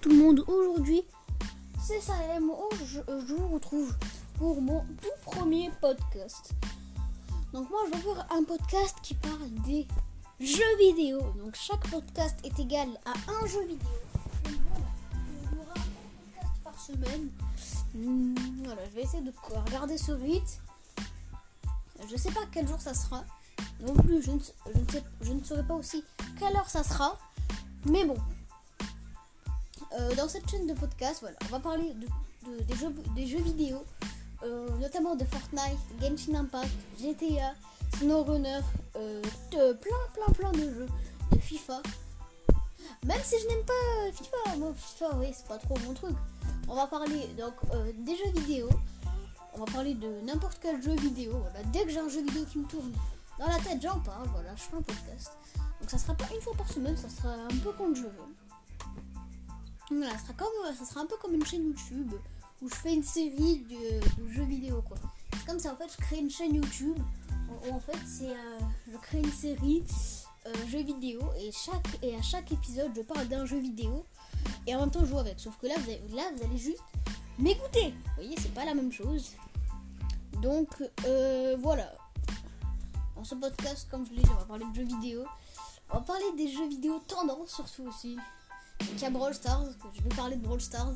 tout le monde, aujourd'hui c'est Salem, je, je vous retrouve pour mon tout premier podcast. Donc moi je vais faire un podcast qui parle des jeux vidéo. Donc chaque podcast est égal à un jeu vidéo. Voilà, il y aura un podcast par semaine. Voilà, je vais essayer de regarder sur 8. Je sais pas quel jour ça sera. Non plus, ne, je ne sais, je ne saurais pas aussi quelle heure ça sera. Mais bon, euh, dans cette chaîne de podcast, voilà, on va parler de, de- des, jeux, des jeux vidéo, euh, notamment de Fortnite, Genshin Impact, GTA, SnowRunner, euh, de plein, plein, plein de jeux, de FIFA. Même si je n'aime pas FIFA, moi FIFA, oui, c'est pas trop mon truc. On va parler donc euh, des jeux vidéo. On va parler de n'importe quel jeu vidéo. Voilà. Dès que j'ai un jeu vidéo qui me tourne dans la tête, j'en parle. Voilà, je fais un podcast. Donc ça sera pas une fois par semaine, ça sera un peu quand je veux. Ça sera, comme, ça sera un peu comme une chaîne YouTube où je fais une série de, jeux vidéo quoi. C'est comme ça en fait, je crée une chaîne YouTube où, en fait c'est euh, je crée une série euh, jeux vidéo et chaque et à chaque épisode je parle d'un jeu vidéo et en même temps je joue avec. Sauf que là vous, avez- là vous allez juste m'écouter. Vous voyez, c'est pas la même chose. Donc euh, voilà. Dans ce podcast, comme je l'ai dit, on va parler de jeux vidéo. On va parler des jeux vidéo tendance surtout aussi. Il y a Brawl Stars, je vais parler de Brawl Stars.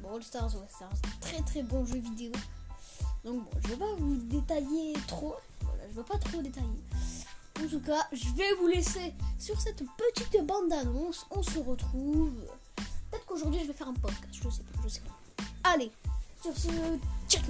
Brawl Stars, ouais, c'est un très très bon jeu vidéo. Donc bon, je vais pas vous détailler trop. Voilà, je vais pas trop détailler. En tout cas, je vais vous laisser sur cette petite bande d'annonce. On se retrouve. Peut-être qu'aujourd'hui je vais faire un podcast, je sais pas, je sais pas. Allez, sur ce, check